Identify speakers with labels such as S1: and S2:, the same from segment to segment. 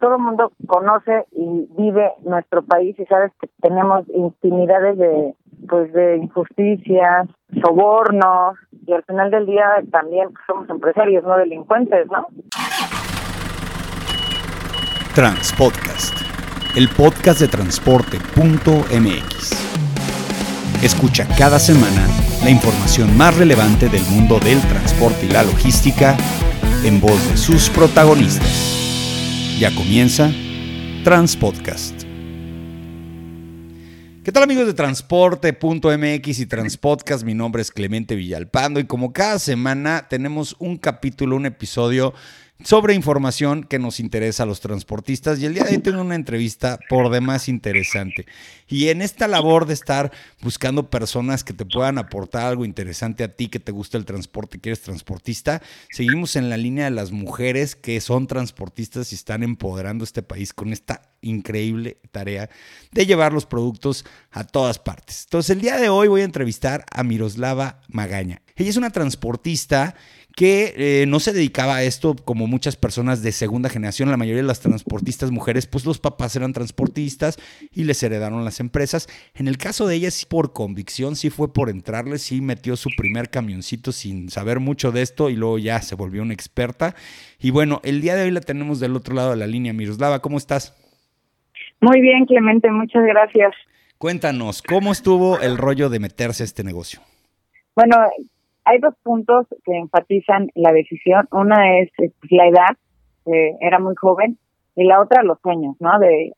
S1: todo el mundo conoce y vive nuestro país y sabes que tenemos infinidades de pues de injusticias, sobornos y al final del día también somos empresarios, no delincuentes, ¿no?
S2: Transpodcast, el podcast de transporte.mx. Escucha cada semana la información más relevante del mundo del transporte y la logística en voz de sus protagonistas. Ya comienza Transpodcast. ¿Qué tal amigos de transporte.mx y Transpodcast? Mi nombre es Clemente Villalpando y como cada semana tenemos un capítulo, un episodio sobre información que nos interesa a los transportistas. Y el día de hoy tengo una entrevista por demás interesante. Y en esta labor de estar buscando personas que te puedan aportar algo interesante a ti, que te gusta el transporte, que eres transportista, seguimos en la línea de las mujeres que son transportistas y están empoderando este país con esta increíble tarea de llevar los productos a todas partes. Entonces, el día de hoy voy a entrevistar a Miroslava Magaña. Ella es una transportista que eh, no se dedicaba a esto como muchas personas de segunda generación, la mayoría de las transportistas mujeres, pues los papás eran transportistas y les heredaron las empresas. En el caso de ella, sí por convicción, sí fue por entrarle, sí metió su primer camioncito sin saber mucho de esto y luego ya se volvió una experta. Y bueno, el día de hoy la tenemos del otro lado de la línea. Miroslava, ¿cómo estás?
S1: Muy bien, Clemente, muchas gracias.
S2: Cuéntanos, ¿cómo estuvo el rollo de meterse a este negocio?
S1: Bueno, hay dos puntos que enfatizan la decisión. Una es pues, la edad, era muy joven, y la otra los sueños, ¿no? De,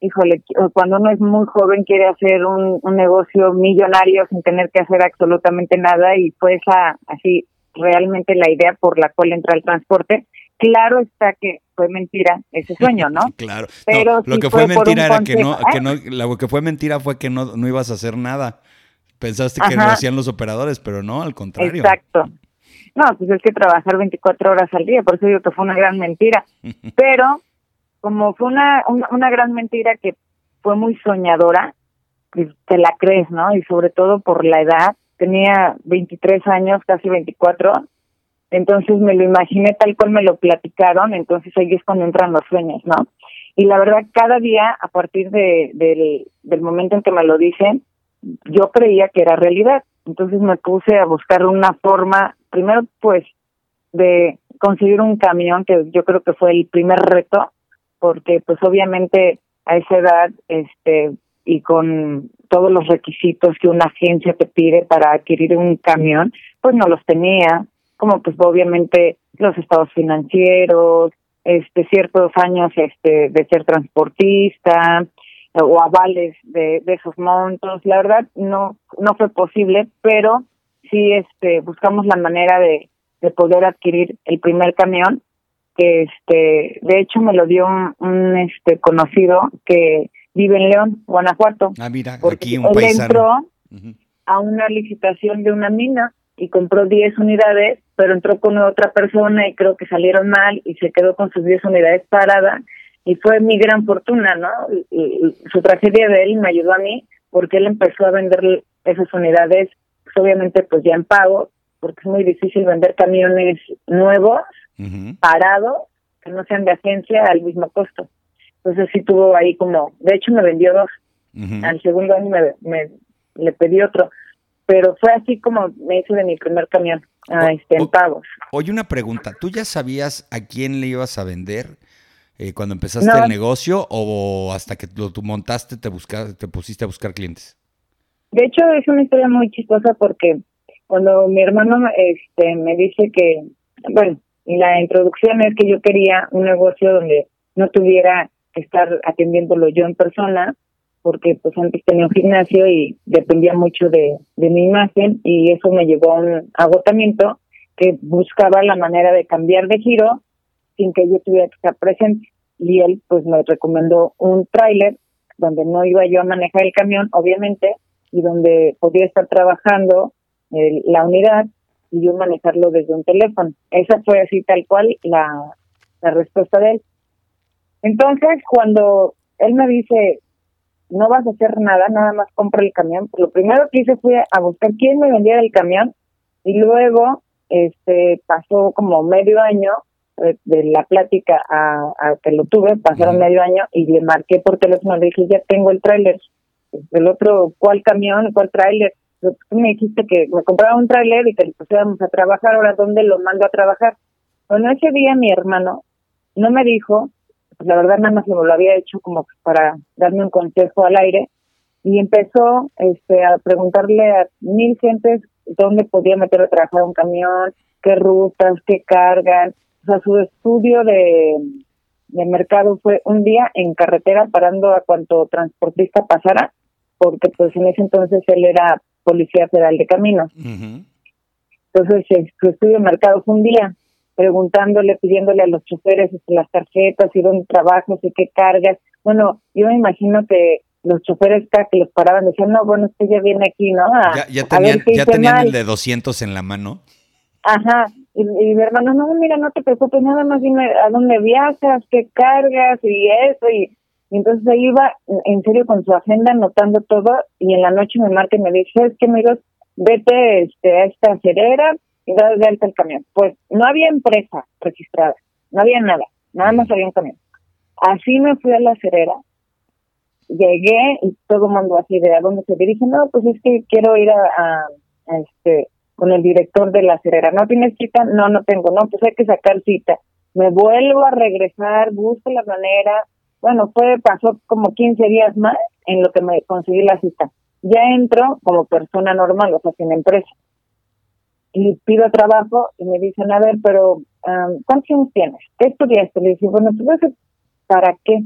S1: híjole, cuando uno es muy joven quiere hacer un, negocio millonario sin tener que hacer absolutamente nada y fue esa, así, realmente la idea por la cual entra el transporte. Claro está que fue mentira ese sueño, ¿no?
S2: claro. Pero lo que fue, mentira era que no, que no, lo que fue mentira fue que no, no ibas a hacer nada. Pensaste que lo hacían los operadores, pero no, al contrario.
S1: Exacto. No, pues es que trabajar 24 horas al día, por eso digo que fue una gran mentira. Pero como fue una, una, gran mentira que fue muy soñadora, pues te la crees, ¿no? Y sobre todo por la edad, tenía 23 años, casi 24, entonces me lo imaginé tal cual me lo platicaron, entonces ahí es cuando entran los sueños, ¿no? Y la verdad, cada día, a partir de, del, del momento en que me lo dicen, yo creía que era realidad. Entonces me puse a buscar una forma, primero pues, de conseguir un camión, que yo creo que fue el primer reto, porque pues obviamente a esa edad, este, y con todos los requisitos que una agencia te pide para adquirir un camión, pues no los tenía, como pues obviamente los estados financieros, este ciertos años este de ser transportista, o avales de, de esos montos. La verdad no no fue posible, pero sí este buscamos la manera de, de poder adquirir el primer camión que este de hecho me lo dio un, este conocido que vive en León, Guanajuato.
S2: Ah, mira, aquí un él
S1: entró a una licitación de una mina y compró 10 unidades, pero entró con otra persona y creo que salieron mal y se quedó con sus 10 unidades paradas y fue mi gran fortuna, ¿no? Y, su tragedia de él me ayudó a mí porque él empezó a vender esas unidades, pues, obviamente pues ya en pago, porque es muy difícil vender camiones nuevos, parados, que no sean de agencia al mismo costo. Entonces sí tuvo ahí como, de hecho me vendió dos, al segundo año me, me le pedí otro, pero fue así como me hice de mi primer camión, este, en pagos.
S2: Oye, una pregunta, ¿tú ya sabías a quién le ibas a vender? eh, cuando empezaste el negocio o hasta que lo tú montaste te buscaste, te pusiste a buscar clientes?
S1: De hecho es una historia muy chistosa porque cuando mi hermano este me dice que bueno la introducción es que yo quería un negocio donde no tuviera que estar atendiéndolo yo en persona porque pues antes tenía un gimnasio y dependía mucho de, de mi imagen y eso me llevó a un agotamiento que buscaba la manera de cambiar de giro sin que yo tuviera que estar presente. Y él pues me recomendó un tráiler donde no iba yo a manejar el camión, obviamente, y donde podía estar trabajando eh, la unidad y yo manejarlo desde un teléfono. Esa fue así tal cual la, la respuesta de él. Entonces, cuando él me dice, no vas a hacer nada, nada más compra el camión, lo primero que hice fue a buscar quién me vendiera el camión y luego este pasó como medio año de, la plática a, que lo tuve, pasaron medio año y le marqué por teléfono, le dije, ya tengo el tráiler. El otro, ¿cuál camión? ¿Cuál tráiler? Tú me dijiste que me compraba un tráiler y que le pusiéramos a trabajar, ahora ¿dónde lo mando a trabajar? Bueno, ese día mi hermano no me dijo, pues la verdad nada más me lo había hecho como para darme un consejo al aire, y empezó este, a preguntarle a mil gentes dónde podía meter a trabajar un camión, qué rutas, qué cargan. O sea, su estudio de, de mercado fue un día en carretera parando a cuanto transportista pasara, porque pues en ese entonces él era policía federal de caminos. Entonces su estudio de mercado fue un día preguntándole, pidiéndole a los choferes este, las tarjetas y dónde trabajas y qué cargas. Bueno, yo me imagino que los choferes que los paraban decían, no, bueno, usted ya viene aquí, ¿no?
S2: ya, tenían, ya tenían el de 200 en la mano.
S1: Ajá, y, mi hermano, no, mira, no te preocupes, nada más dime a dónde viajas, qué cargas y eso, y, entonces ahí iba en serio con su agenda anotando todo, y en la noche me marca y me dice, es que amigos, vete este, a esta acerera y da de alta el camión. Pues no había empresa registrada, no había nada, nada más había un camión. Así me fui a la acerera, llegué y todo el mundo así de a dónde se dirige, no, pues es que quiero ir a, este con el director de la acerera, ¿no tienes cita? No, no tengo, no, pues hay que sacar cita. Me vuelvo a regresar, busco la manera, bueno, fue, pasó como 15 días más en lo que me conseguí la cita. Ya entro como persona normal, o sea, sin empresa. Y pido trabajo y me dicen, a ver, pero um, ¿cuántos años tienes? ¿Qué estudiaste? Le dije, bueno, pues, ¿para qué?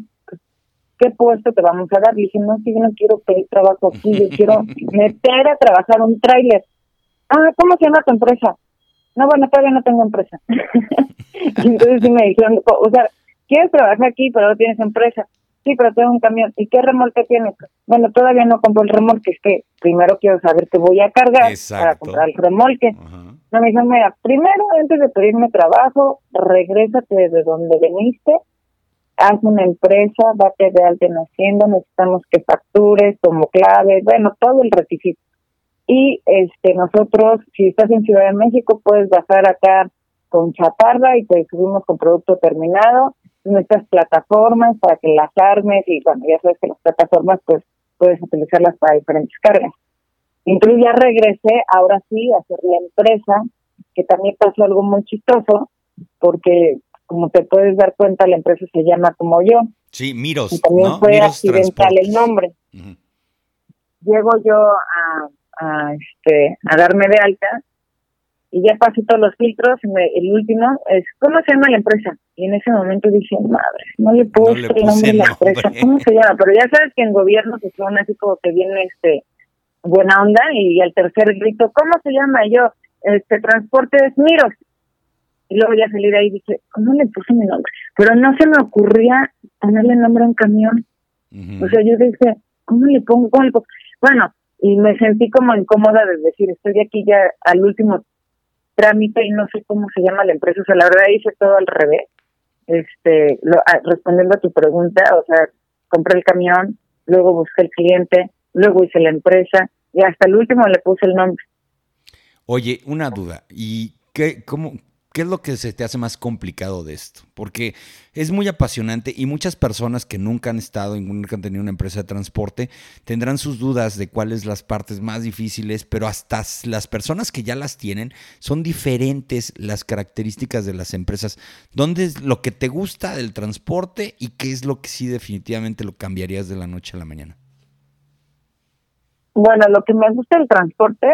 S1: ¿qué puesto te vamos a dar? Le dije, no, si yo no quiero pedir trabajo aquí, yo quiero meter a trabajar un tráiler. Ah, ¿cómo se llama tu empresa? No, bueno, todavía no tengo empresa. entonces sí me dijeron, o sea, ¿quieres trabajar aquí, pero no tienes empresa? Sí, pero tengo un camión. ¿Y qué remolque tienes? Bueno, todavía no compro el remolque, es que primero quiero saber qué voy a cargar para comprar el remolque. No, me dijeron, mira, primero, antes de pedirme trabajo, regrésate desde donde viniste haz una empresa, date de alta en Hacienda, necesitamos que factures como clave, bueno, todo el requisito. Y este nosotros, si estás en Ciudad de México, puedes bajar acá con chatarra y te subimos con producto terminado, nuestras plataformas para que las armes y bueno, ya sabes que las plataformas pues puedes utilizarlas para diferentes cargas. Entonces ya regresé, ahora sí, a hacer la empresa, que también pasó algo muy chistoso, porque como te puedes dar cuenta, la empresa se llama como yo.
S2: Sí, Miros.
S1: Y también fue accidental el nombre. Llego yo a, a, este, a darme de alta y ya pasé todos los filtros. el último es, ¿cómo se llama la empresa? Y en ese momento dije, madre, no le puse, el nombre de la empresa. ¿Cómo se llama? Pero ya sabes que en gobierno se suena así como que viene este buena onda y al tercer grito, ¿cómo se llama? yo, este transporte es Miros. Y luego ya salí de ahí y dije, ¿cómo le puse mi nombre? Pero no se me ocurría ponerle nombre a un camión. O sea, yo dije, ¿cómo le pongo? ¿Cómo le pongo? Bueno, y me sentí como incómoda de decir, estoy aquí ya al último trámite y no sé cómo se llama la empresa. O sea, la verdad hice todo al revés. Este, lo, ah, respondiendo a tu pregunta, o sea, compré el camión, luego busqué el cliente, luego hice la empresa y hasta el último le puse el nombre.
S2: Oye, una duda. ¿Y qué, cómo, ¿Qué es lo que se te hace más complicado de esto? Porque es muy apasionante y muchas personas que nunca han estado, nunca han tenido una empresa de transporte, tendrán sus dudas de cuáles las partes más difíciles, pero hasta las personas que ya las tienen son diferentes las características de las empresas. ¿Dónde es lo que te gusta del transporte y qué es lo que sí definitivamente lo cambiarías de la noche a la mañana?
S1: Bueno, lo que me gusta del transporte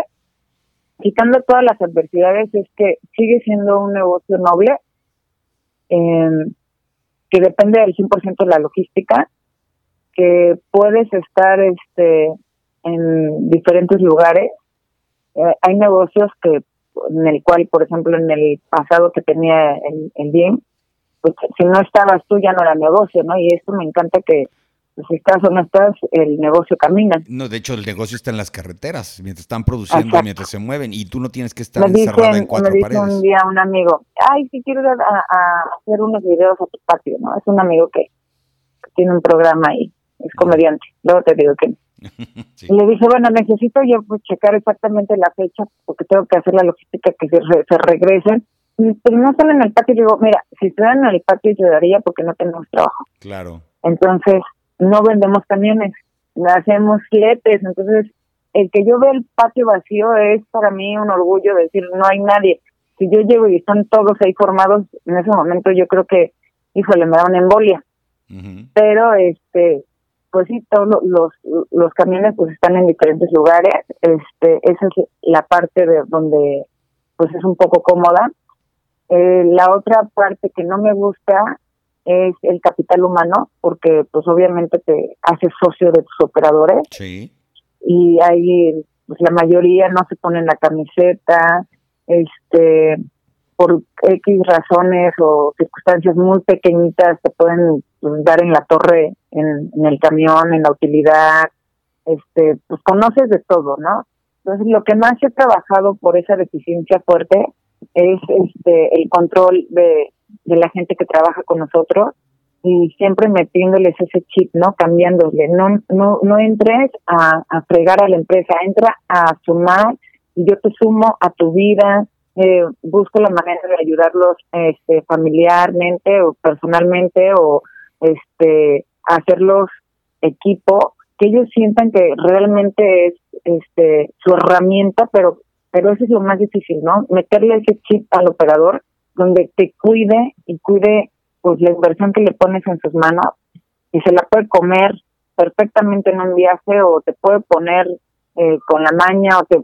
S1: quitando todas las adversidades, es que sigue siendo un negocio noble, eh, que depende del 100% de la logística, que puedes estar este en diferentes lugares. Eh, hay negocios que en el cual, por ejemplo, en el pasado que tenía el, el bien, pues si no estabas tú ya no era negocio, ¿no? Y esto me encanta que pues, si estás o no estás, el negocio camina.
S2: No, de hecho, el negocio está en las carreteras, mientras están produciendo, mientras se mueven, y tú no tienes que estar encerrado en cuatro
S1: me
S2: dice
S1: un día un amigo, ay, si quiero hacer unos videos a tu patio, ¿no? Es un amigo que, tiene un programa ahí, es comediante, luego te digo que Y le dije, bueno, necesito yo pues, checar exactamente la fecha, porque tengo que hacer la logística que se, se regresen, pero no están en el patio, digo, mira, si estuvieran en el patio ayudaría porque no tenemos trabajo.
S2: Claro.
S1: Entonces, no vendemos camiones, hacemos fletes, entonces el que yo vea el patio vacío es para mí un orgullo decir no hay nadie. Si yo llego y están todos ahí formados, en ese momento yo creo que, híjole, me da una embolia. Pero, este, pues sí, todos los, los camiones pues están en diferentes lugares. Este, esa es la parte de donde pues es un poco cómoda. Eh, la otra parte que no me gusta es el capital humano, porque pues obviamente te haces socio de tus operadores.
S2: Sí.
S1: Y ahí pues la mayoría no se ponen la camiseta, este por X razones o circunstancias muy pequeñitas te pueden pues, dar en la torre, en, en, el camión, en la utilidad, este, pues conoces de todo, ¿no? Entonces lo que más he trabajado por esa deficiencia fuerte es este el control de, de la gente que trabaja con nosotros y siempre metiéndoles ese chip, ¿no? Cambiándole. No, no, no entres a, a fregar a la empresa, entra a sumar y yo te sumo a tu vida, eh, busco la manera de ayudarlos este, familiarmente o personalmente o este hacerlos equipo que ellos sientan que realmente es este su herramienta pero pero eso es lo más difícil no meterle ese chip al operador donde te cuide y cuide pues la inversión que le pones en sus manos y se la puede comer perfectamente en un viaje o te puede poner eh, con la maña o te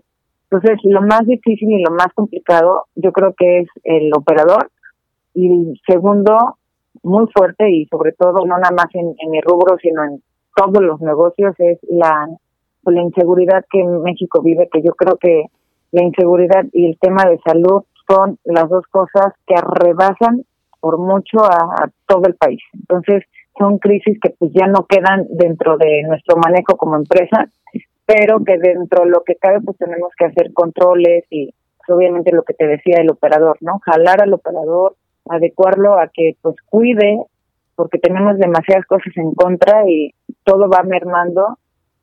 S1: entonces, lo más difícil y lo más complicado, yo creo que es el operador. Y segundo, muy fuerte y sobre todo no nada más en, en mi rubro, sino en todos los negocios, es la, la inseguridad que México vive, que yo creo que la inseguridad y el tema de salud son las dos cosas que rebasan por mucho a, todo el país. Entonces, son crisis que pues ya no quedan dentro de nuestro manejo como empresa, pero que dentro de lo que cabe pues tenemos que hacer controles y pues, obviamente lo que te decía el operador, ¿no? Jalar al operador, adecuarlo a que pues cuide, porque tenemos demasiadas cosas en contra y todo va mermando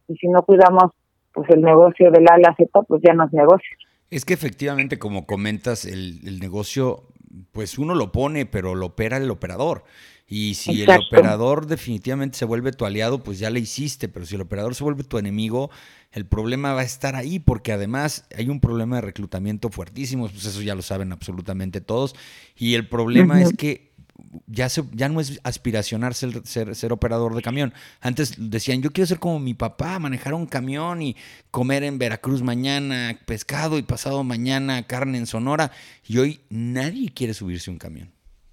S1: y si no cuidamos pues el negocio del A a la Z, pues ya no es negocio.
S2: Es que efectivamente, como comentas, el, el negocio, pues uno lo pone, pero lo opera el operador. Y si el operador definitivamente se vuelve tu aliado, pues ya le hiciste, pero si el operador se vuelve tu enemigo, el problema va a estar ahí, porque además hay un problema de reclutamiento fuertísimo, pues eso ya lo saben absolutamente todos, y el problema es que ya, se, ya no es aspiracionar ser, ser, ser, operador de camión. Antes decían, yo quiero ser como mi papá, manejar un camión y comer en Veracruz mañana pescado y pasado mañana carne en Sonora, y hoy nadie quiere subirse un camión.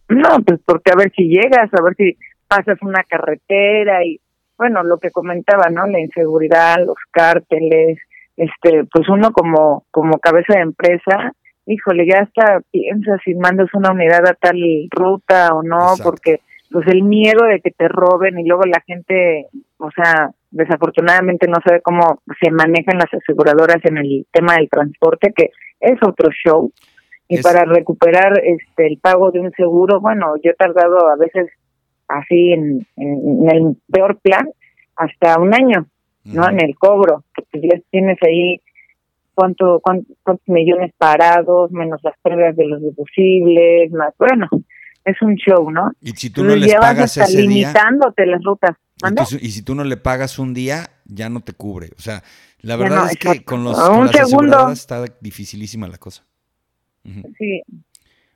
S1: No, pues porque a ver si llegas, a ver si pasas una carretera y bueno, lo que comentaba, ¿no? La inseguridad, los cárteles, este, pues uno como como cabeza de empresa, híjole, ya hasta piensas si mandas una unidad a tal ruta o no, porque pues el miedo de que te roben y luego la gente, o sea, desafortunadamente no sabe cómo se manejan las aseguradoras en el tema del transporte, que es otro show. Y para recuperar este el pago de un seguro, bueno, yo he tardado a veces así en, en, el peor plan hasta un año, ¿no? En el cobro, que ya tienes ahí cuánto, cuántos, millones parados, menos las pérdidas de los deducibles, más, bueno, es un show, ¿no?
S2: Y si tú no les pagas ese
S1: limitándote las rutas.
S2: Y, si tú no le pagas un día, ya no te cubre. O sea, la verdad es que con los con las segundo. está dificilísima la cosa.
S1: Sí.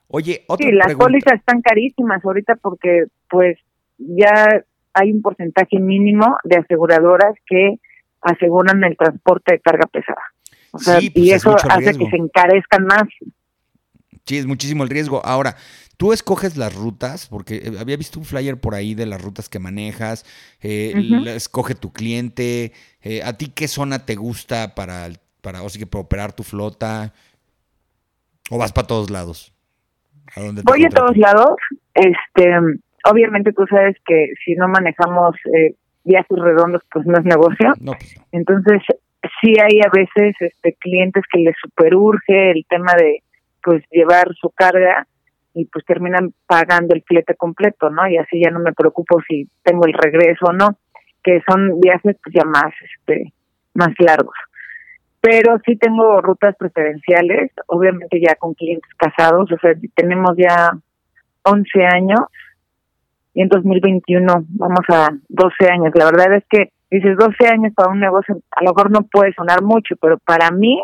S2: Oye, otra
S1: Sí, las pólizas están carísimas ahorita porque pues ya hay un porcentaje mínimo de aseguradoras que aseguran el transporte de carga pesada. O sea, pues y eso hace que se encarezcan más.
S2: Sí, es muchísimo el riesgo. Ahora, tú escoges las rutas, porque eh, había visto un flyer por ahí de las rutas que manejas, eh, escoge tu cliente, eh, ¿a ti qué zona te gusta para, para, o sea, para operar tu flota? ¿O vas para todos lados?
S1: Voy a todos lados. Este, obviamente tú sabes que si no manejamos eh, viajes redondos, pues no es negocio.
S2: Pues
S1: Entonces, sí hay a veces este clientes que les superurge el tema de pues llevar su carga y pues terminan pagando el flete completo, ¿no? Y así ya no me preocupo si tengo el regreso o no, que son viajes pues ya más este más largos. pero sí tengo rutas preferenciales, obviamente ya con clientes casados, o sea, tenemos ya 11 años y en 2021 vamos a 12 años. La verdad es que dices 12 años para un negocio, a lo mejor no puede sonar mucho, pero para mí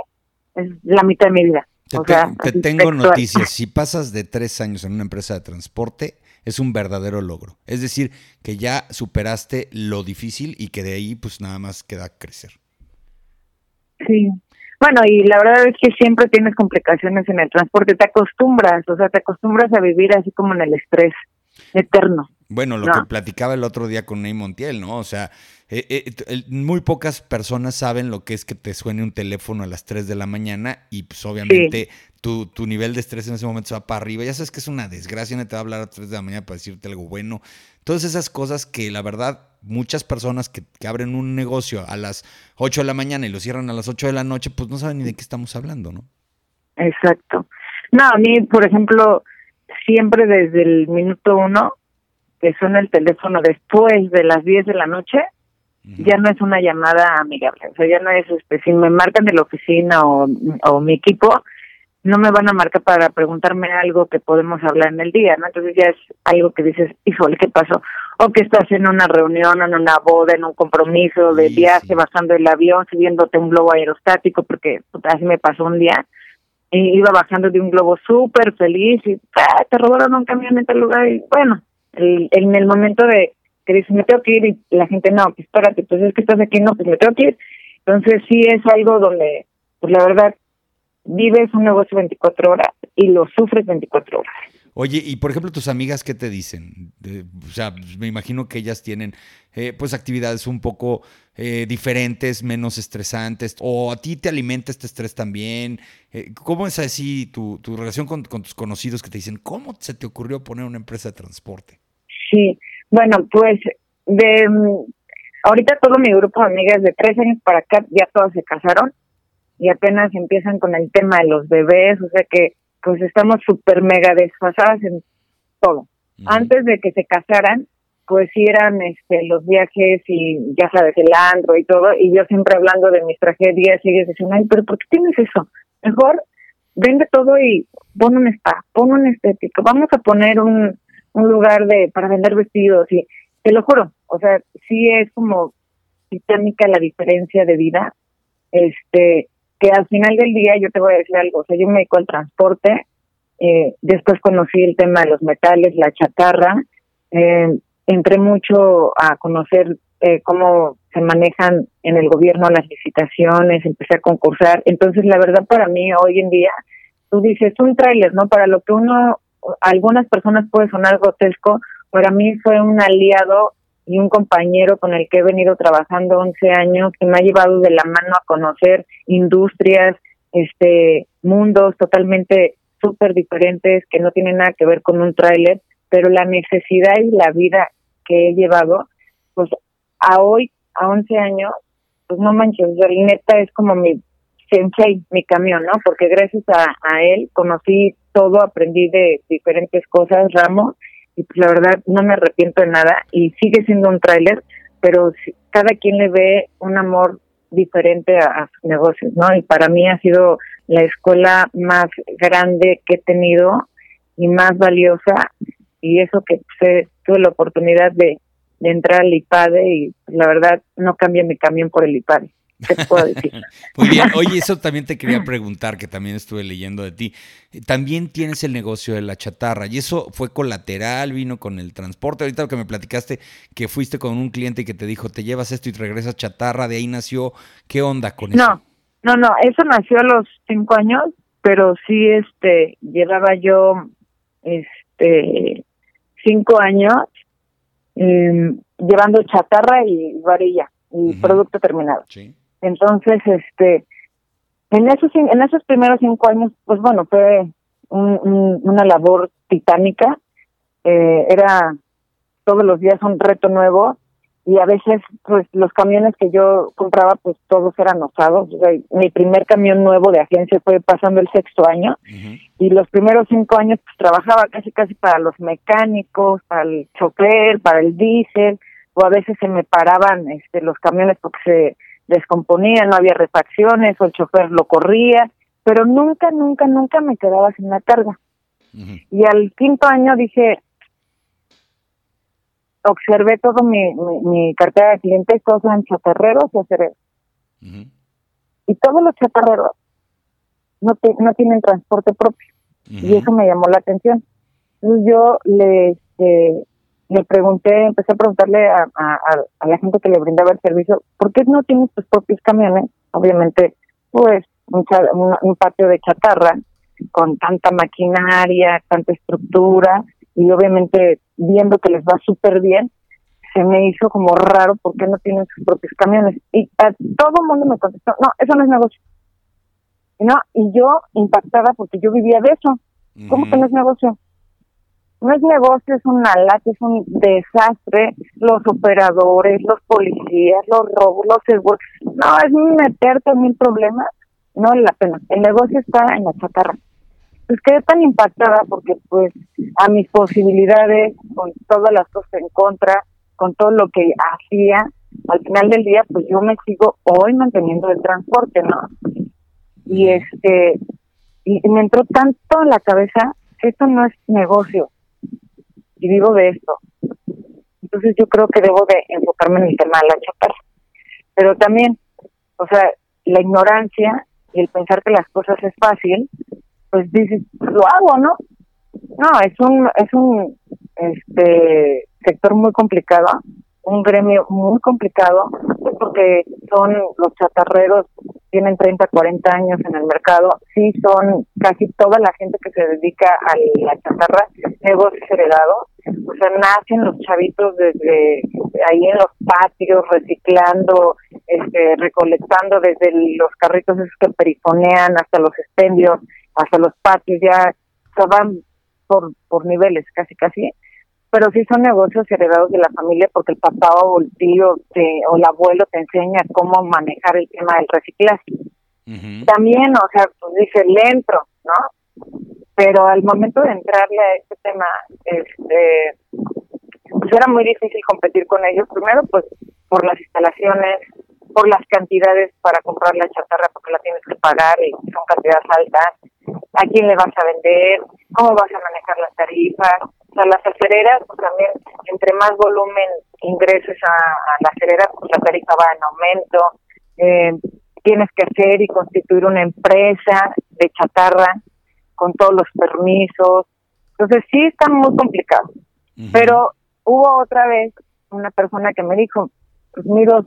S1: es la mitad de mi vida.
S2: Te, te tengo noticias, si pasas de tres años en una empresa de transporte, es un verdadero logro. Es decir, que ya superaste lo difícil y que de ahí pues nada más queda crecer.
S1: Sí. Bueno, y la verdad es que siempre tienes complicaciones en el transporte, te acostumbras, o sea, te acostumbras a vivir así como en el estrés eterno.
S2: Bueno, lo que platicaba el otro día con Ney Montiel, ¿no? O sea, eh, eh, muy pocas personas saben lo que es que te suene un teléfono a las 3 de la mañana y pues obviamente tu, tu, nivel de estrés en ese momento se va para arriba. Ya sabes que es una desgracia, no te va a hablar a 3 de la mañana para decirte algo bueno. Todas esas cosas que la verdad muchas personas que, que, abren un negocio a las 8 de la mañana y lo cierran a las 8 de la noche, pues no saben ni de qué estamos hablando, ¿no?
S1: Exacto. No, a mí, por ejemplo, siempre desde el minuto uno que suena el teléfono después de las 10 de la noche, ya no es una llamada amigable. O sea, ya no es, este, si me marcan de la oficina o, o mi equipo, no me van a marcar para preguntarme algo que podemos hablar en el día, ¿no? Entonces ya es algo que dices, híjole, ¿qué pasó? O que estás en una reunión, en una boda, en un compromiso de viaje, bajando el avión, subiéndote un globo aerostático, porque así me pasó un día. Y iba bajando de un globo súper feliz y ¡ah! te robaron un camión en tal lugar y bueno, en el momento de que dices, me tengo que ir y la gente, no, pues espérate, pues es que estás aquí, no, pues me tengo que ir. Entonces sí es algo donde, pues la verdad, vives un negocio 24 horas y lo sufres 24 horas.
S2: Oye, y por ejemplo, tus amigas, ¿qué te dicen? o sea, me imagino que ellas tienen eh, pues actividades un poco eh, diferentes, menos estresantes, o a ti te alimenta este estrés también. Eh, ¿Cómo es así tu, tu relación con, con, tus conocidos que te dicen, ¿cómo se te ocurrió poner una empresa de transporte?
S1: Sí, bueno, pues de mm, ahorita todo mi grupo de amigas de tres años para acá ya todas se casaron y apenas empiezan con el tema de los bebés, o sea que pues estamos súper mega desfasadas en todo. Antes de que se casaran, pues sí eran este, los viajes y ya sabes, el andro y todo, y yo siempre hablando de mis tragedias y ellos decían, ay, pero ¿por qué tienes eso? Mejor vende todo y pon un spa, pon un estético, vamos a poner un, un lugar de para vender vestidos y te lo juro, o sea, sí es como titánica la diferencia de vida, este, que al final del día yo te voy a decir algo, o sea, yo me al transporte, eh, después conocí el tema de los metales, la chatarra, eh, entré mucho a conocer eh, cómo se manejan en el gobierno las licitaciones, empecé a concursar, entonces la verdad para mí hoy en día, tú dices un tráiler, ¿no? Para lo que uno, algunas personas puede sonar grotesco, para mí fue un aliado y un compañero con el que he venido trabajando 11 años que me ha llevado de la mano a conocer industrias, este mundos totalmente súper diferentes que no tienen nada que ver con un tráiler, pero la necesidad y la vida que he llevado, pues a hoy, a 11 años, pues no manches, neta es como mi sensei, mi camión, ¿no? Porque gracias a, a él conocí todo, aprendí de diferentes cosas, ramos, y pues la verdad no me arrepiento de nada y sigue siendo un tráiler, pero cada quien le ve un amor diferente a, sus negocios, ¿no? Y para mí ha sido la escuela más grande que he tenido y más valiosa y eso que pues, tuve la oportunidad de, de entrar al IPADE y pues, la verdad no cambié mi camión por el IPADE. ¿Qué puedo decir?
S2: Muy bien, oye, eso también te quería preguntar, que también estuve leyendo de ti. También tienes el negocio de la chatarra, y eso fue colateral, vino con el transporte. Ahorita lo que me platicaste, que fuiste con un cliente y que te dijo, te llevas esto y te regresas chatarra, de ahí nació. ¿Qué onda con eso?
S1: No, no, no, eso nació a los cinco años, pero sí, este, llevaba yo, este, cinco años eh, llevando chatarra y varilla y producto terminado. Sí. Entonces, este, en esos en esos primeros cinco años, pues bueno, fue una labor titánica. Eh, era todos los días un reto nuevo y a veces, pues los camiones que yo compraba, pues todos eran osados. mi primer camión nuevo de agencia fue pasando el sexto año y los primeros cinco años pues trabajaba casi casi para los mecánicos, para el chofer, para el diésel o a veces se me paraban este los camiones porque se descomponía, no había refacciones, o el chofer lo corría, pero nunca, nunca, nunca me quedaba sin la carga. Y al quinto año dije, observé todo mi, mi, cartera de clientes, todos eran chatarreros y acereros. Y todos los chatarreros no, no tienen transporte propio. Y eso me llamó la atención. Entonces yo le, este, le pregunté, empecé a preguntarle a, a, la gente que le brindaba el servicio, ¿por qué no tienes tus propios camiones? Obviamente, pues un, un patio de chatarra con tanta maquinaria, tanta estructura, y obviamente viendo que les va súper bien, se me hizo como raro por qué no tienen sus propios camiones. Y a todo el mundo me contestó, no, eso no es negocio. ¿No? Y yo impactada porque yo vivía de eso. ¿Cómo que no es negocio? No es negocio, es una lata, es un desastre. Los operadores, los policías, los robos, los seguros. No, es meterte en mil problemas. No vale la pena. El negocio está en la chatarra pues quedé tan impactada porque pues a mis posibilidades, con todas las cosas en contra, con todo lo que hacía, al final del día pues yo me sigo hoy manteniendo el transporte, ¿no? Y este, y, me entró tanto en la cabeza que esto no es negocio y vivo de esto. Entonces yo creo que debo de enfocarme en el tema de la chaparra. Pero también, o sea, la ignorancia y el pensar que las cosas es fácil, pues dices, lo hago, ¿no? No, es un, es un este sector muy complicado, un gremio muy complicado, porque son los chatarreros, tienen 30, 40 años en el mercado, sí son casi toda la gente que se dedica a la chatarra, negocios heredados, o sea, nacen los chavitos desde ahí en los patios, reciclando, este, recolectando desde los carritos esos que perifonean hasta los expendios, hasta los patios ya se van por, por niveles, casi, casi. Pero sí son negocios heredados de la familia porque el papá o el tío o el abuelo te enseña cómo manejar el tema del reciclaje. También, o sea, pues dice, le entro, ¿no? Pero al momento de entrarle a este tema, este, pues era muy difícil competir con ellos. Primero, pues por las instalaciones, por las cantidades para comprar la chatarra porque la tienes que pagar y son cantidades altas a quién le vas a vender, cómo vas a manejar las tarifas. Sea, las acereras, pues también, entre más volumen ingreses a, la acerera, pues la tarifa va en aumento. Eh, tienes que hacer y constituir una empresa de chatarra con todos los permisos. Entonces sí está muy complicado. Pero hubo otra vez una persona que me dijo, pues miro,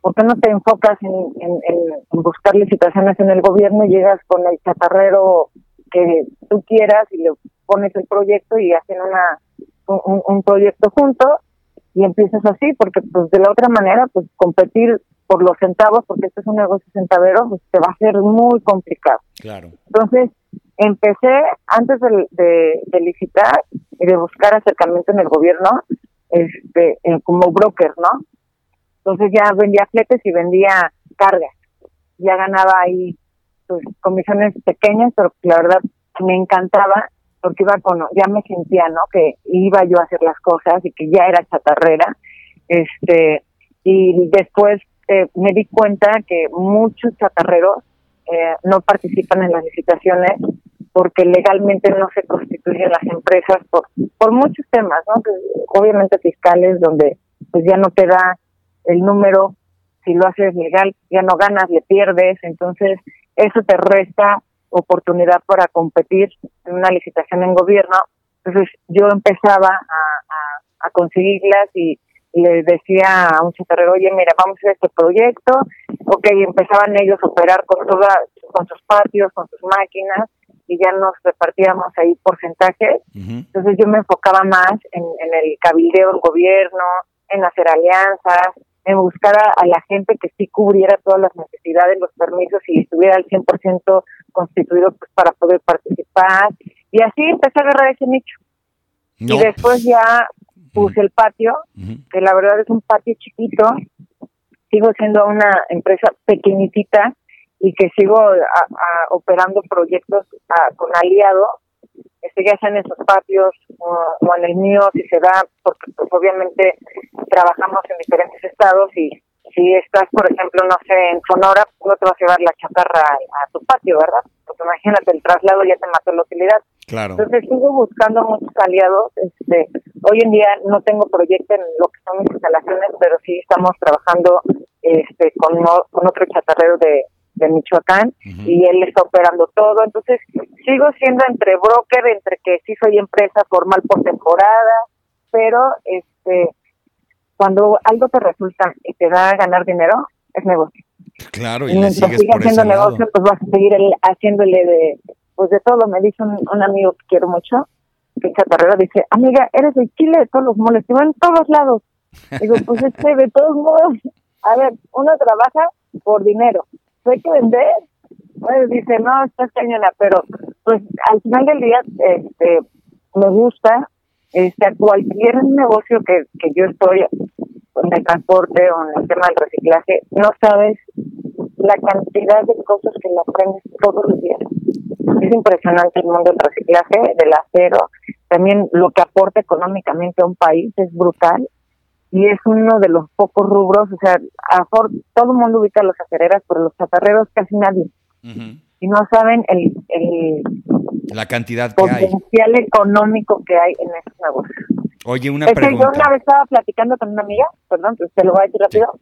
S1: ¿por qué no te enfocas en, en, en, buscar licitaciones en el gobierno y llegas con el chatarrero que tú quieras y le pones el proyecto y hacen una un, un proyecto junto y empiezas así, porque pues de la otra manera, pues competir por los centavos, porque este es un negocio centavero, pues te va a ser muy complicado.
S2: Claro.
S1: Entonces, empecé antes de, de, de licitar y de buscar acercamiento en el gobierno, este, como broker, ¿no? Entonces ya vendía fletes y vendía cargas. Ya ganaba ahí pues, comisiones pequeñas, pero la verdad me encantaba porque iba con, ya me sentía, ¿no? Que iba yo a hacer las cosas y que ya era chatarrera. Este, y después eh, me di cuenta que muchos chatarreros eh, no participan en las licitaciones porque legalmente no se constituyen las empresas por, por muchos temas, ¿no? Pues, obviamente fiscales, donde pues ya no te da el número, si lo haces legal, ya no ganas, le pierdes, entonces eso te resta oportunidad para competir en una licitación en gobierno. Entonces yo empezaba a, a, conseguirlas y, le decía a un chatarrero, oye, mira, vamos a hacer este proyecto. Ok, empezaban ellos a operar con, toda, con sus patios, con sus máquinas y ya nos repartíamos ahí porcentajes. Entonces yo me enfocaba más en, en el cabildeo del gobierno, en hacer alianzas, en buscar a, la gente que sí cubriera todas las necesidades, los permisos y estuviera al 100% constituido pues, para poder participar. Y así empecé a agarrar ese nicho. Y después ya puse el patio, que la verdad es un patio chiquito. Sigo siendo una empresa pequeñitita y que sigo operando proyectos con aliados este, ya sea en esos patios o, en el mío, si se da, porque pues, obviamente trabajamos en diferentes estados y si estás, por ejemplo, no sé, en Sonora, no te vas a llevar la chatarra a, tu patio, ¿verdad? Porque imagínate, el traslado ya te mató la utilidad.
S2: Claro.
S1: Entonces sigo buscando muchos aliados. Este, hoy en día no tengo proyecto en lo que son mis instalaciones, pero sí estamos trabajando este, con, con otro chatarrero de, de Michoacán y él está operando todo. Entonces sigo siendo entre broker, entre que sí soy empresa formal por temporada, pero este cuando algo te resulta y te da a ganar dinero, es negocio.
S2: Claro, y,
S1: y mientras sigas haciendo negocio, pues vas a seguir el, haciéndole de, pues de todo. Me dice un, amigo que quiero mucho, que es chatarrero, dice, amiga, eres el chile de todos los moles, te van en todos lados. Digo, pues este, de todos modos, a ver, uno trabaja por dinero, hay que vender. Pues dice, no, estás cañona, pero pues al final del día este, me gusta este, cualquier negocio que, que yo estoy en el transporte o en el tema del reciclaje, no sabes la cantidad de cosas que le aprendes todos los días. Es impresionante el mundo del reciclaje, del acero, también lo que aporta económicamente a un país es brutal y es uno de los pocos rubros, o sea, a todo el mundo ubica a los acereras, pero los chatarreros casi nadie. Y no saben el, el
S2: la cantidad que
S1: hay. Potencial económico que hay en esos negocios.
S2: Oye, una pregunta.
S1: Yo una vez estaba platicando con una amiga, perdón, pues te lo voy a decir rápido,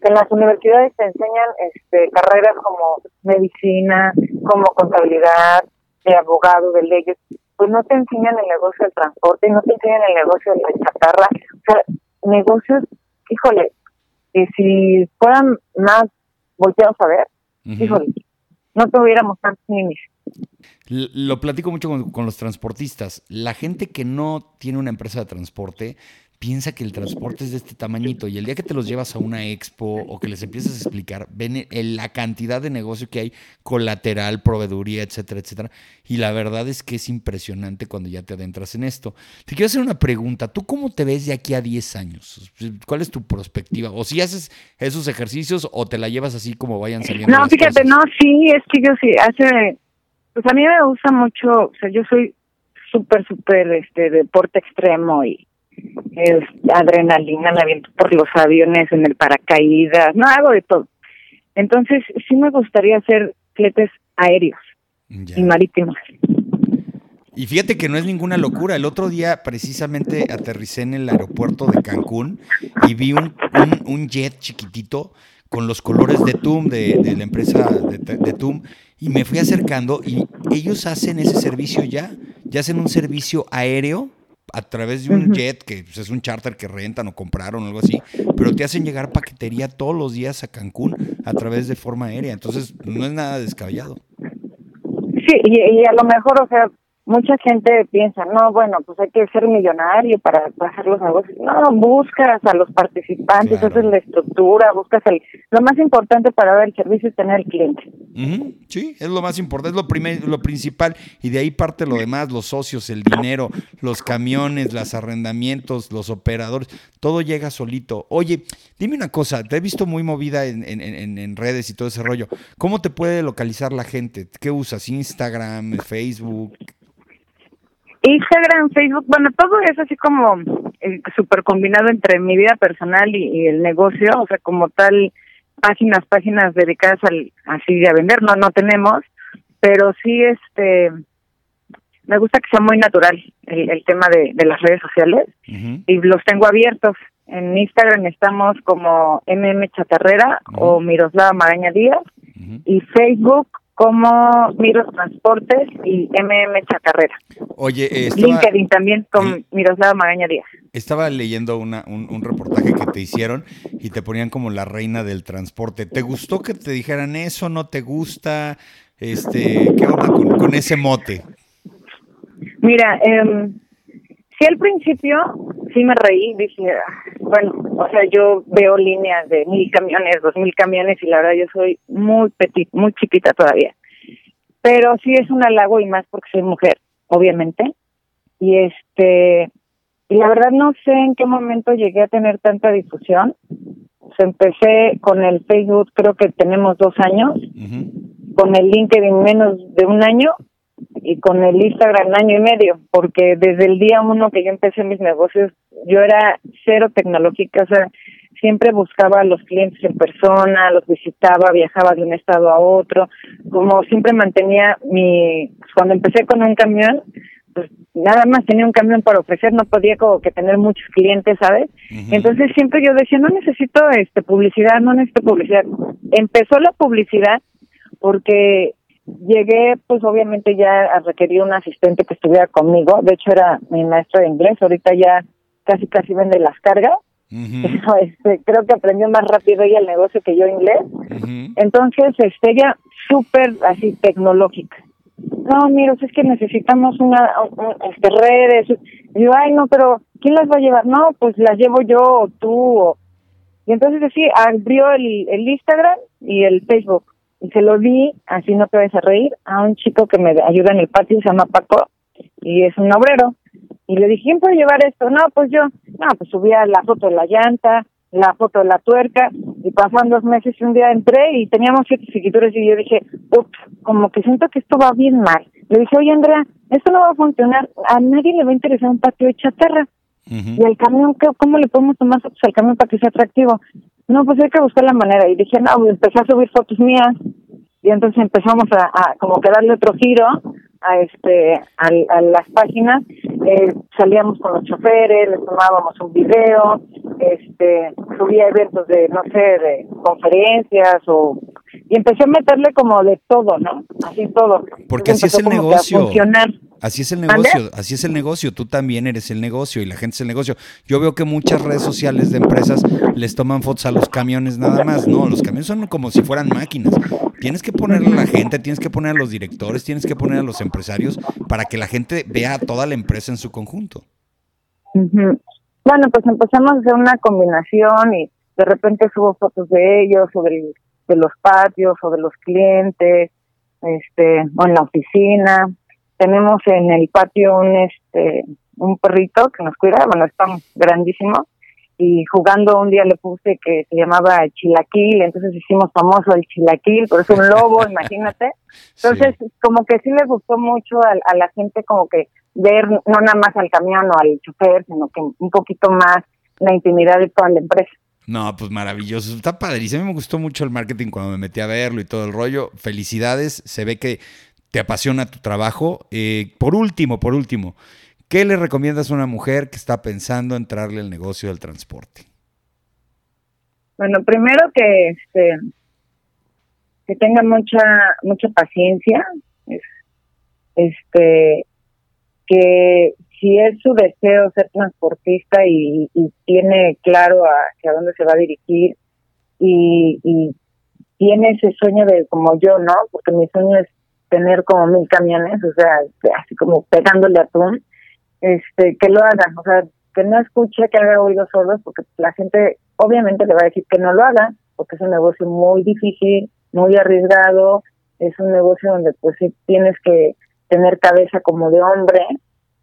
S1: que en las universidades te enseñan este, carreras como medicina, como contabilidad, de abogado, de leyes, pues no te enseñan el negocio del transporte, no te enseñan el negocio de la chatarra, o sea, negocios, híjole, que si fueran más volteados a ver, híjole, no tuviéramos tantos niños.
S2: Lo platico mucho con, los transportistas. La gente que no tiene una empresa de transporte piensa que el transporte es de este tamañito y el día que te los llevas a una expo o que les empiezas a explicar, ven la cantidad de negocio que hay, colateral, proveeduría, etcétera, etcétera. Y la verdad es que es impresionante cuando ya te adentras en esto. Te quiero hacer una pregunta. ¿Tú cómo te ves de aquí a 10 años? ¿Cuál es tu perspectiva? ¿O si haces esos ejercicios o te la llevas así como vayan saliendo?
S1: No, fíjate, no, sí, es que yo sí, hace pues a mí me gusta mucho, o sea, yo soy súper, súper este deporte extremo y es adrenalina, me aviento por los aviones en el paracaídas, no hago de todo. Entonces, sí me gustaría hacer fletes aéreos y marítimos.
S2: Y fíjate que no es ninguna locura. El otro día precisamente aterricé en el aeropuerto de Cancún y vi un, un, jet chiquitito con los colores de TUM, de, de la empresa de, de TUM, y me fui acercando y ellos hacen ese servicio ya, ya hacen un servicio aéreo a través de un jet, que pues, es un charter que rentan o compraron o algo así, pero te hacen llegar paquetería todos los días a Cancún a través de forma aérea. Entonces, no es nada descabellado.
S1: Sí, y, y a lo mejor, o sea, mucha gente piensa, no, bueno, pues hay que ser millonario para hacer los negocios. No, buscas a los participantes, haces la estructura, buscas el... Lo más importante para dar el servicio es tener el cliente.
S2: Sí, es lo más importante, es lo, primer, lo principal. Y de ahí parte lo demás, los socios, el dinero, los camiones, los arrendamientos, los operadores, todo llega solito. Oye, dime una cosa, te he visto muy movida en, en, en redes y todo ese rollo. ¿Cómo te puede localizar la gente? ¿Qué usas? ¿Instagram, Facebook?
S1: Instagram, Facebook, bueno, todo es así como eh, súper combinado entre mi vida personal y, el negocio, o sea, como tal, páginas, páginas dedicadas al, así a vender, no, no tenemos, pero sí, este, me gusta que sea muy natural el, el tema de, de las redes sociales y los tengo abiertos. En Instagram estamos como MM Chatarrera o Miroslava Maraña Díaz y Facebook como Miros Transportes y MM Chacarrera.
S2: Oye,
S1: LinkedIn también con Miroslava Magaña Díaz.
S2: Estaba leyendo una, un, reportaje que te hicieron y te ponían como la reina del transporte. ¿Te gustó que te dijeran eso? ¿No te gusta? Este, ¿Qué onda con, ese mote?
S1: Mira, eh, Sí, al principio sí me reí, dije, bueno, o sea, yo veo líneas de mil camiones, dos mil camiones y la verdad yo soy muy petit, muy chiquita todavía. Pero sí es un halago y más porque soy mujer, obviamente. Y este, y la verdad no sé en qué momento llegué a tener tanta difusión. empecé con el Facebook, creo que tenemos dos años, con el LinkedIn menos de un año y con el Instagram año y medio, porque desde el día uno que yo empecé mis negocios, yo era cero tecnológica, o sea, siempre buscaba a los clientes en persona, los visitaba, viajaba de un estado a otro, como siempre mantenía mi, cuando empecé con un camión, pues nada más tenía un camión para ofrecer, no podía como que tener muchos clientes, ¿sabes? Entonces siempre yo decía, no necesito este publicidad, no necesito publicidad. Empezó la publicidad porque llegué pues obviamente ya a requerir un asistente que estuviera conmigo, de hecho era mi maestro de inglés, ahorita ya casi casi vende las cargas. este, creo que aprendió más rápido ella el negocio que yo inglés. Entonces, este, ella súper así tecnológica. No, mira, es que necesitamos una, este, redes. Y yo, ay, no, pero ¿quién las va a llevar? No, pues las llevo yo o tú. Y entonces así abrió el, el Instagram y el Facebook. Y se lo di, así no te vas a reír, a un chico que me ayuda en el patio, se llama Paco, y es un obrero. Y le dije, ¿quién puede llevar esto? No, pues yo. No, pues subía la foto de la llanta, la foto de la tuerca, y pasaron dos meses y un día entré y teníamos siete seguidores y yo dije, ups, como que siento que esto va bien mal. Le dije, oye Andrea, esto no va a funcionar, a nadie le va a interesar un patio de chatarra. Y el camión, ¿cómo le podemos tomar fotos al camión para que sea atractivo? No, pues hay que buscar la manera. Y dije, no, empecé a subir fotos mías. Y entonces empezamos a, a como que darle otro giro a este a, las páginas. Eh, salíamos con los choferes les tomábamos un video este subía eventos de no sé de conferencias o y empecé a meterle como de todo no así todo.
S2: Porque así es el negocio Así es el negocio, así es el negocio. Tú también eres el negocio y la gente es el negocio. Yo veo que muchas redes sociales de empresas les toman fotos a los camiones nada más. No, los camiones son como si fueran máquinas. Tienes que ponerle a la gente, tienes que poner a los directores, tienes que poner a los empresarios para que la gente vea a toda la empresa en su conjunto.
S1: Bueno, pues empezamos a hacer una combinación y de repente subo fotos de ellos, sobre de los patios, o de los clientes, este, o en la oficina. Tenemos en el patio un este un perrito que nos cuida, bueno, está grandísimo y jugando un día le puse que se llamaba Chilaquil, entonces hicimos famoso el Chilaquil, por eso un lobo, imagínate. Entonces, como que sí le gustó mucho a, la gente como que ver no nada más al camión o al chofer, sino que un poquito más la intimidad de toda la empresa.
S2: No, pues maravilloso, está padrísimo. A mí me gustó mucho el marketing cuando me metí a verlo y todo el rollo. Felicidades, se ve que te apasiona tu trabajo. Eh, por último, por último, ¿Qué le recomiendas a una mujer que está pensando entrarle al negocio del transporte?
S1: Bueno, primero que este que tenga mucha mucha paciencia, este que si es su deseo ser transportista y, tiene claro hacia dónde se va a dirigir y, y tiene ese sueño de como yo, ¿no? Porque mi sueño es tener como mil camiones, o sea, así como pegándole atún este que lo hagan, o sea, que no escuche, que haga oídos sordos, porque la gente obviamente le va a decir que no lo haga, porque es un negocio muy difícil, muy arriesgado, es un negocio donde pues sí tienes que tener cabeza como de hombre,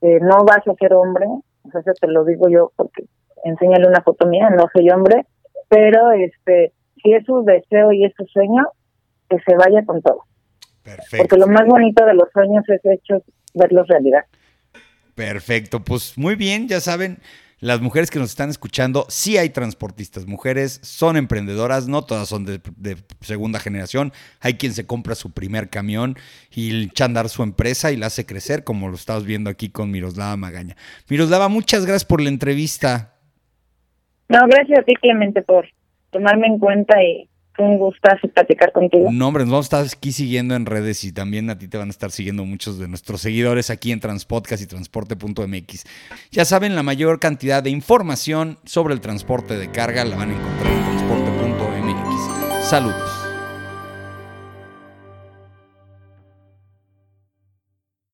S1: eh, no vas a ser hombre, o sea, te lo digo yo porque enséñale una foto mía, no soy hombre, pero este si es su deseo y es su sueño, que se vaya con todo. Perfecto. Porque lo más bonito de los sueños es hecho verlos realidad.
S2: Perfecto, pues muy bien, ya saben, las mujeres que nos están escuchando, sí hay transportistas mujeres, son emprendedoras, no todas son de, segunda generación, hay quien se compra su primer camión y echa a andar su empresa y la hace crecer, como lo estamos viendo aquí con Miroslava Magaña. Miroslava, muchas gracias por la entrevista.
S1: No, gracias a ti, Clemente, por tomarme en cuenta y un gustazo platicar contigo.
S2: No, hombre, nos vamos a estar aquí siguiendo en redes y también a ti te van a estar siguiendo muchos de nuestros seguidores aquí en Transpodcast y Transporte.mx. Ya saben, la mayor cantidad de información sobre el transporte de carga la van a encontrar en Transporte.mx. Saludos.